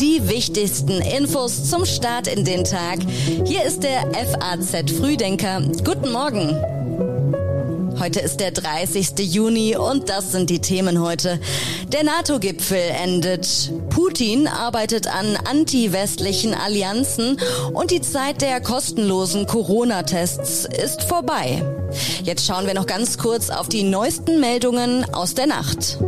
Die wichtigsten Infos zum Start in den Tag. Hier ist der FAZ Frühdenker. Guten Morgen. Heute ist der 30. Juni und das sind die Themen heute. Der NATO-Gipfel endet. Putin arbeitet an anti-westlichen Allianzen und die Zeit der kostenlosen Corona-Tests ist vorbei. Jetzt schauen wir noch ganz kurz auf die neuesten Meldungen aus der Nacht.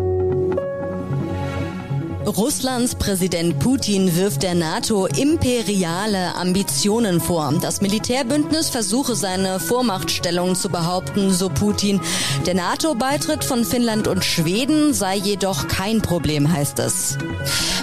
Russlands Präsident Putin wirft der NATO imperiale Ambitionen vor. Das Militärbündnis versuche seine Vormachtstellung zu behaupten, so Putin. Der NATO-Beitritt von Finnland und Schweden sei jedoch kein Problem, heißt es.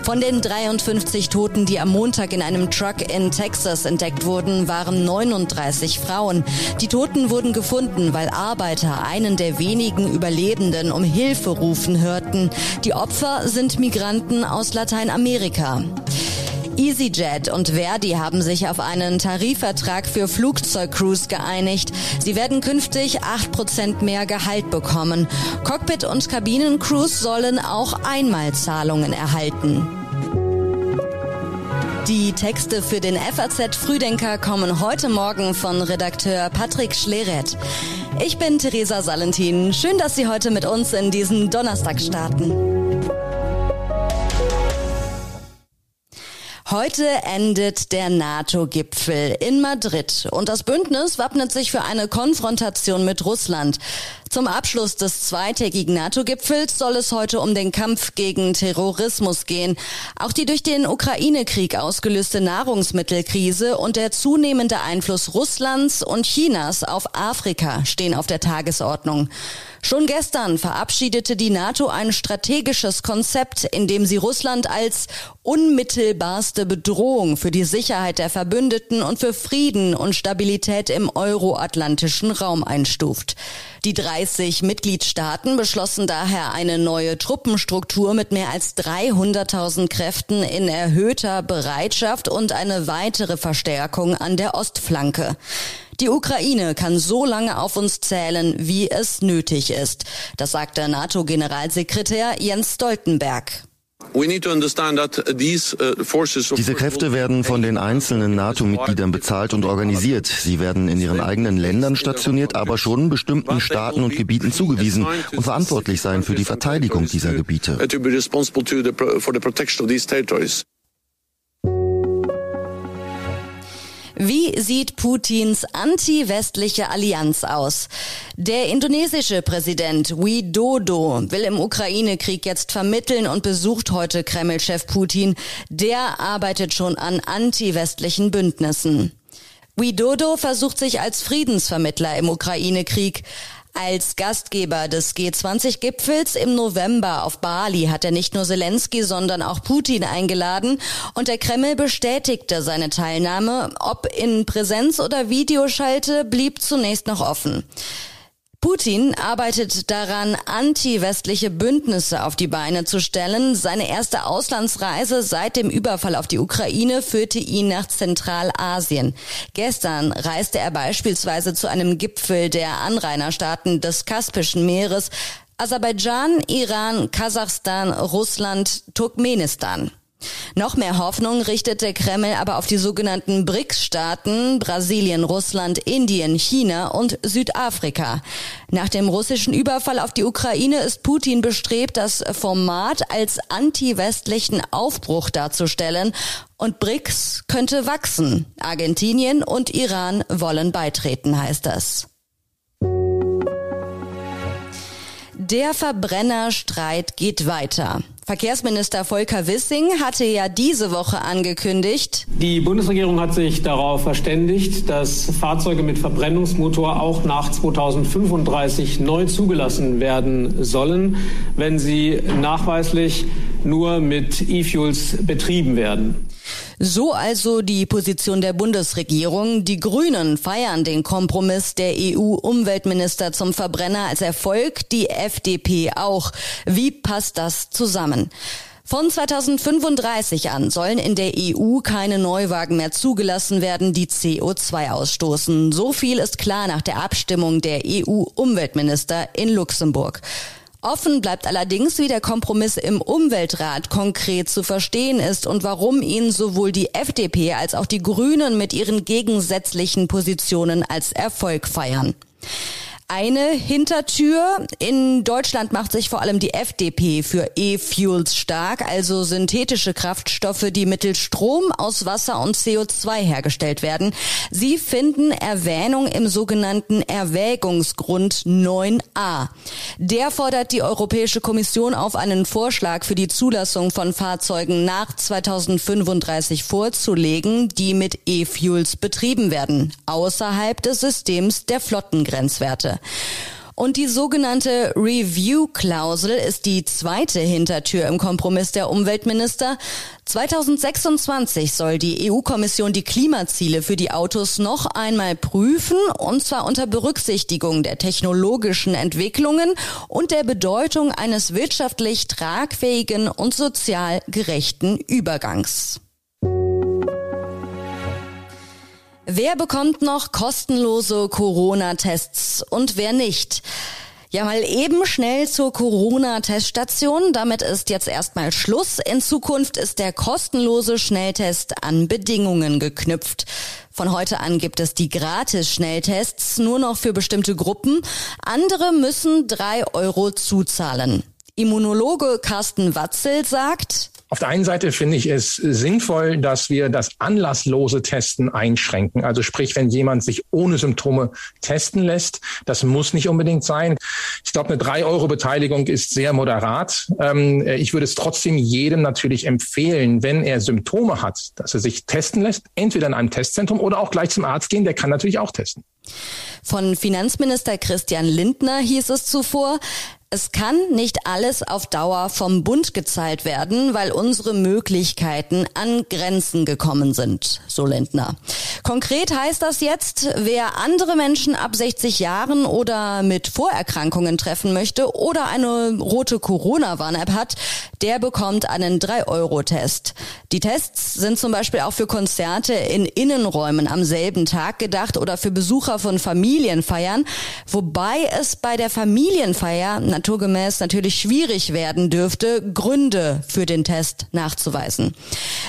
Von den 53 Toten, die am Montag in einem Truck in Texas entdeckt wurden, waren 39 Frauen. Die Toten wurden gefunden, weil Arbeiter einen der wenigen Überlebenden um Hilfe rufen hörten. Die Opfer sind Migranten Piloten aus Lateinamerika. EasyJet und Verdi haben sich auf einen Tarifvertrag für Flugzeugcrews geeinigt. Sie werden künftig 8% mehr Gehalt bekommen. Cockpit- und Kabinencrews sollen auch Einmalzahlungen erhalten. Die Texte für den FAZ Frühdenker kommen heute Morgen von Redakteur Patrick Schleret. Ich bin Theresa Salentin. Schön, dass Sie heute mit uns in diesen Donnerstag starten. Heute endet der NATO-Gipfel in Madrid und das Bündnis wappnet sich für eine Konfrontation mit Russland. Zum Abschluss des zweitägigen NATO-Gipfels soll es heute um den Kampf gegen Terrorismus gehen. Auch die durch den Ukraine-Krieg ausgelöste Nahrungsmittelkrise und der zunehmende Einfluss Russlands und Chinas auf Afrika stehen auf der Tagesordnung. Schon gestern verabschiedete die NATO ein strategisches Konzept, in dem sie Russland als unmittelbarste Bedrohung für die Sicherheit der Verbündeten und für Frieden und Stabilität im euroatlantischen Raum einstuft. Die 30 Mitgliedstaaten beschlossen daher eine neue Truppenstruktur mit mehr als 300.000 Kräften in erhöhter Bereitschaft und eine weitere Verstärkung an der Ostflanke. Die Ukraine kann so lange auf uns zählen, wie es nötig ist. Das sagte NATO-Generalsekretär Jens Stoltenberg. Uh, Diese Kräfte werden von den einzelnen NATO-Mitgliedern bezahlt und organisiert. Sie werden in ihren eigenen Ländern stationiert, aber schon bestimmten Staaten und Gebieten zugewiesen und verantwortlich sein für die Verteidigung dieser Gebiete. Wie sieht Putins anti-westliche Allianz aus? Der indonesische Präsident Widodo will im Ukraine-Krieg jetzt vermitteln und besucht heute Kreml-Chef Putin. Der arbeitet schon an anti-westlichen Bündnissen. Widodo versucht sich als Friedensvermittler im Ukraine-Krieg. Als Gastgeber des G20-Gipfels im November auf Bali hat er nicht nur Zelensky, sondern auch Putin eingeladen und der Kreml bestätigte seine Teilnahme. Ob in Präsenz oder Videoschalte blieb zunächst noch offen. Putin arbeitet daran, anti-westliche Bündnisse auf die Beine zu stellen. Seine erste Auslandsreise seit dem Überfall auf die Ukraine führte ihn nach Zentralasien. Gestern reiste er beispielsweise zu einem Gipfel der Anrainerstaaten des Kaspischen Meeres, Aserbaidschan, Iran, Kasachstan, Russland, Turkmenistan. Noch mehr Hoffnung richtet der Kreml aber auf die sogenannten BRICS-Staaten Brasilien, Russland, Indien, China und Südafrika. Nach dem russischen Überfall auf die Ukraine ist Putin bestrebt, das Format als anti-westlichen Aufbruch darzustellen und BRICS könnte wachsen. Argentinien und Iran wollen beitreten, heißt es. Der Verbrennerstreit geht weiter. Verkehrsminister Volker Wissing hatte ja diese Woche angekündigt. Die Bundesregierung hat sich darauf verständigt, dass Fahrzeuge mit Verbrennungsmotor auch nach 2035 neu zugelassen werden sollen, wenn sie nachweislich nur mit E-Fuels betrieben werden. So also die Position der Bundesregierung. Die Grünen feiern den Kompromiss der EU-Umweltminister zum Verbrenner als Erfolg, die FDP auch. Wie passt das zusammen? Von 2035 an sollen in der EU keine Neuwagen mehr zugelassen werden, die CO2 ausstoßen. So viel ist klar nach der Abstimmung der EU-Umweltminister in Luxemburg. Offen bleibt allerdings, wie der Kompromiss im Umweltrat konkret zu verstehen ist und warum ihn sowohl die FDP als auch die Grünen mit ihren gegensätzlichen Positionen als Erfolg feiern eine Hintertür. In Deutschland macht sich vor allem die FDP für E-Fuels stark, also synthetische Kraftstoffe, die mittels Strom aus Wasser und CO2 hergestellt werden. Sie finden Erwähnung im sogenannten Erwägungsgrund 9a. Der fordert die Europäische Kommission auf, einen Vorschlag für die Zulassung von Fahrzeugen nach 2035 vorzulegen, die mit E-Fuels betrieben werden, außerhalb des Systems der Flottengrenzwerte. Und die sogenannte Review-Klausel ist die zweite Hintertür im Kompromiss der Umweltminister. 2026 soll die EU-Kommission die Klimaziele für die Autos noch einmal prüfen, und zwar unter Berücksichtigung der technologischen Entwicklungen und der Bedeutung eines wirtschaftlich tragfähigen und sozial gerechten Übergangs. Wer bekommt noch kostenlose Corona-Tests und wer nicht? Ja, mal eben schnell zur Corona-Teststation. Damit ist jetzt erstmal Schluss. In Zukunft ist der kostenlose Schnelltest an Bedingungen geknüpft. Von heute an gibt es die Gratis-Schnelltests nur noch für bestimmte Gruppen. Andere müssen drei Euro zuzahlen. Immunologe Carsten Watzel sagt, auf der einen Seite finde ich es sinnvoll, dass wir das anlasslose Testen einschränken. Also sprich, wenn jemand sich ohne Symptome testen lässt, das muss nicht unbedingt sein. Ich glaube, eine drei Euro Beteiligung ist sehr moderat. Ähm, ich würde es trotzdem jedem natürlich empfehlen, wenn er Symptome hat, dass er sich testen lässt, entweder in einem Testzentrum oder auch gleich zum Arzt gehen. Der kann natürlich auch testen. Von Finanzminister Christian Lindner hieß es zuvor, es kann nicht alles auf Dauer vom Bund gezahlt werden, weil unsere Möglichkeiten an Grenzen gekommen sind, so Lindner. Konkret heißt das jetzt, wer andere Menschen ab 60 Jahren oder mit Vorerkrankungen treffen möchte oder eine rote Corona-Warn-App hat, der bekommt einen 3-Euro-Test. Die Tests sind zum Beispiel auch für Konzerte in Innenräumen am selben Tag gedacht oder für Besucher von Familienfeiern, wobei es bei der Familienfeier naturgemäß natürlich schwierig werden dürfte, Gründe für den Test nachzuweisen.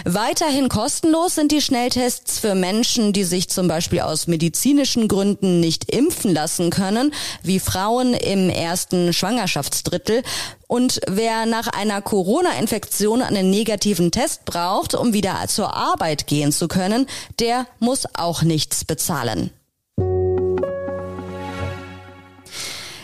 Weiterhin kostenlos sind die Schnelltests für Menschen, die sich zum Beispiel aus medizinischen Gründen nicht impfen lassen können, wie Frauen im ersten Schwangerschaftsdrittel. Und wer nach einer Corona-Infektion einen negativen Test braucht, um wieder zur Arbeit gehen zu können, der muss auch nichts bezahlen.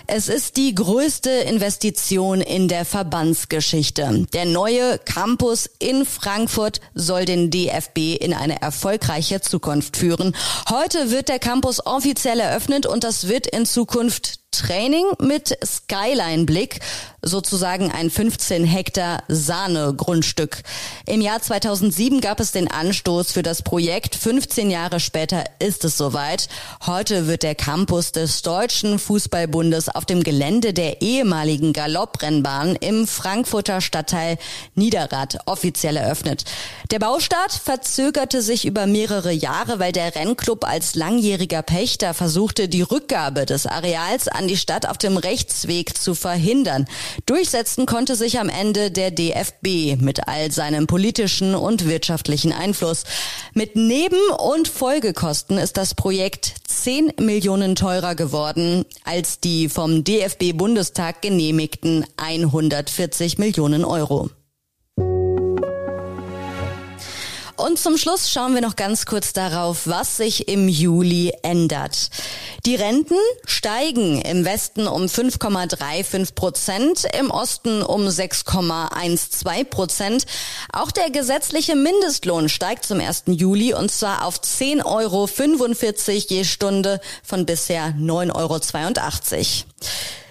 Es ist die größte Investition in der Verbandsgeschichte. Der neue Campus in Frankfurt soll den DFB in eine erfolgreiche Zukunft führen. Heute wird der Campus offiziell eröffnet und das wird in Zukunft Training mit Skyline-Blick, sozusagen ein 15 Hektar Sahne-Grundstück. Im Jahr 2007 gab es den Anstoß für das Projekt. 15 Jahre später ist es soweit. Heute wird der Campus des Deutschen Fußballbundes auf dem Gelände der ehemaligen Galopprennbahn im Frankfurter Stadtteil Niederrad offiziell eröffnet. Der Baustart verzögerte sich über mehrere Jahre, weil der Rennclub als langjähriger Pächter versuchte, die Rückgabe des Areals an die Stadt auf dem Rechtsweg zu verhindern. Durchsetzen konnte sich am Ende der DFB mit all seinem politischen und wirtschaftlichen Einfluss. Mit Neben- und Folgekosten ist das Projekt 10 Millionen teurer geworden als die vom DFB-Bundestag genehmigten 140 Millionen Euro. Und zum Schluss schauen wir noch ganz kurz darauf, was sich im Juli ändert. Die Renten steigen im Westen um 5,35 Prozent, im Osten um 6,12 Prozent. Auch der gesetzliche Mindestlohn steigt zum 1. Juli und zwar auf 10,45 Euro je Stunde von bisher 9,82 Euro.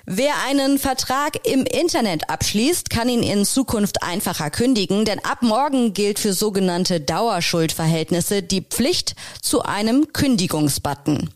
Wer einen Vertrag im Internet abschließt, kann ihn in Zukunft einfacher kündigen, denn ab morgen gilt für sogenannte Dauerschuldverhältnisse die Pflicht zu einem Kündigungsbutton.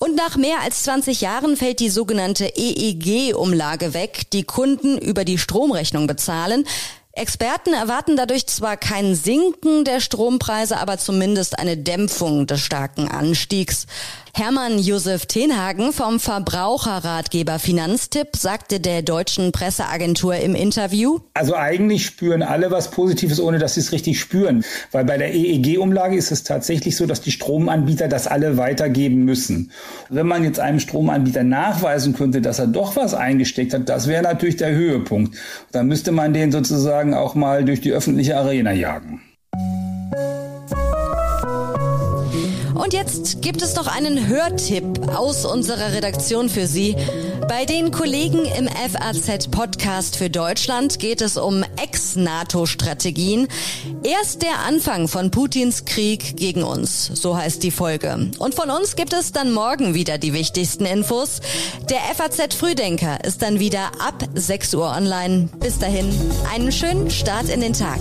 Und nach mehr als 20 Jahren fällt die sogenannte EEG-Umlage weg, die Kunden über die Stromrechnung bezahlen. Experten erwarten dadurch zwar kein Sinken der Strompreise, aber zumindest eine Dämpfung des starken Anstiegs. Hermann Josef Tenhagen vom Verbraucherratgeber Finanztipp sagte der deutschen Presseagentur im Interview. Also eigentlich spüren alle was Positives, ohne dass sie es richtig spüren. Weil bei der EEG-Umlage ist es tatsächlich so, dass die Stromanbieter das alle weitergeben müssen. Wenn man jetzt einem Stromanbieter nachweisen könnte, dass er doch was eingesteckt hat, das wäre natürlich der Höhepunkt. Da müsste man den sozusagen auch mal durch die öffentliche Arena jagen. Und jetzt gibt es noch einen Hörtipp aus unserer Redaktion für Sie. Bei den Kollegen im FAZ Podcast für Deutschland geht es um Ex-NATO-Strategien. Erst der Anfang von Putins Krieg gegen uns, so heißt die Folge. Und von uns gibt es dann morgen wieder die wichtigsten Infos. Der FAZ Frühdenker ist dann wieder ab 6 Uhr online. Bis dahin, einen schönen Start in den Tag.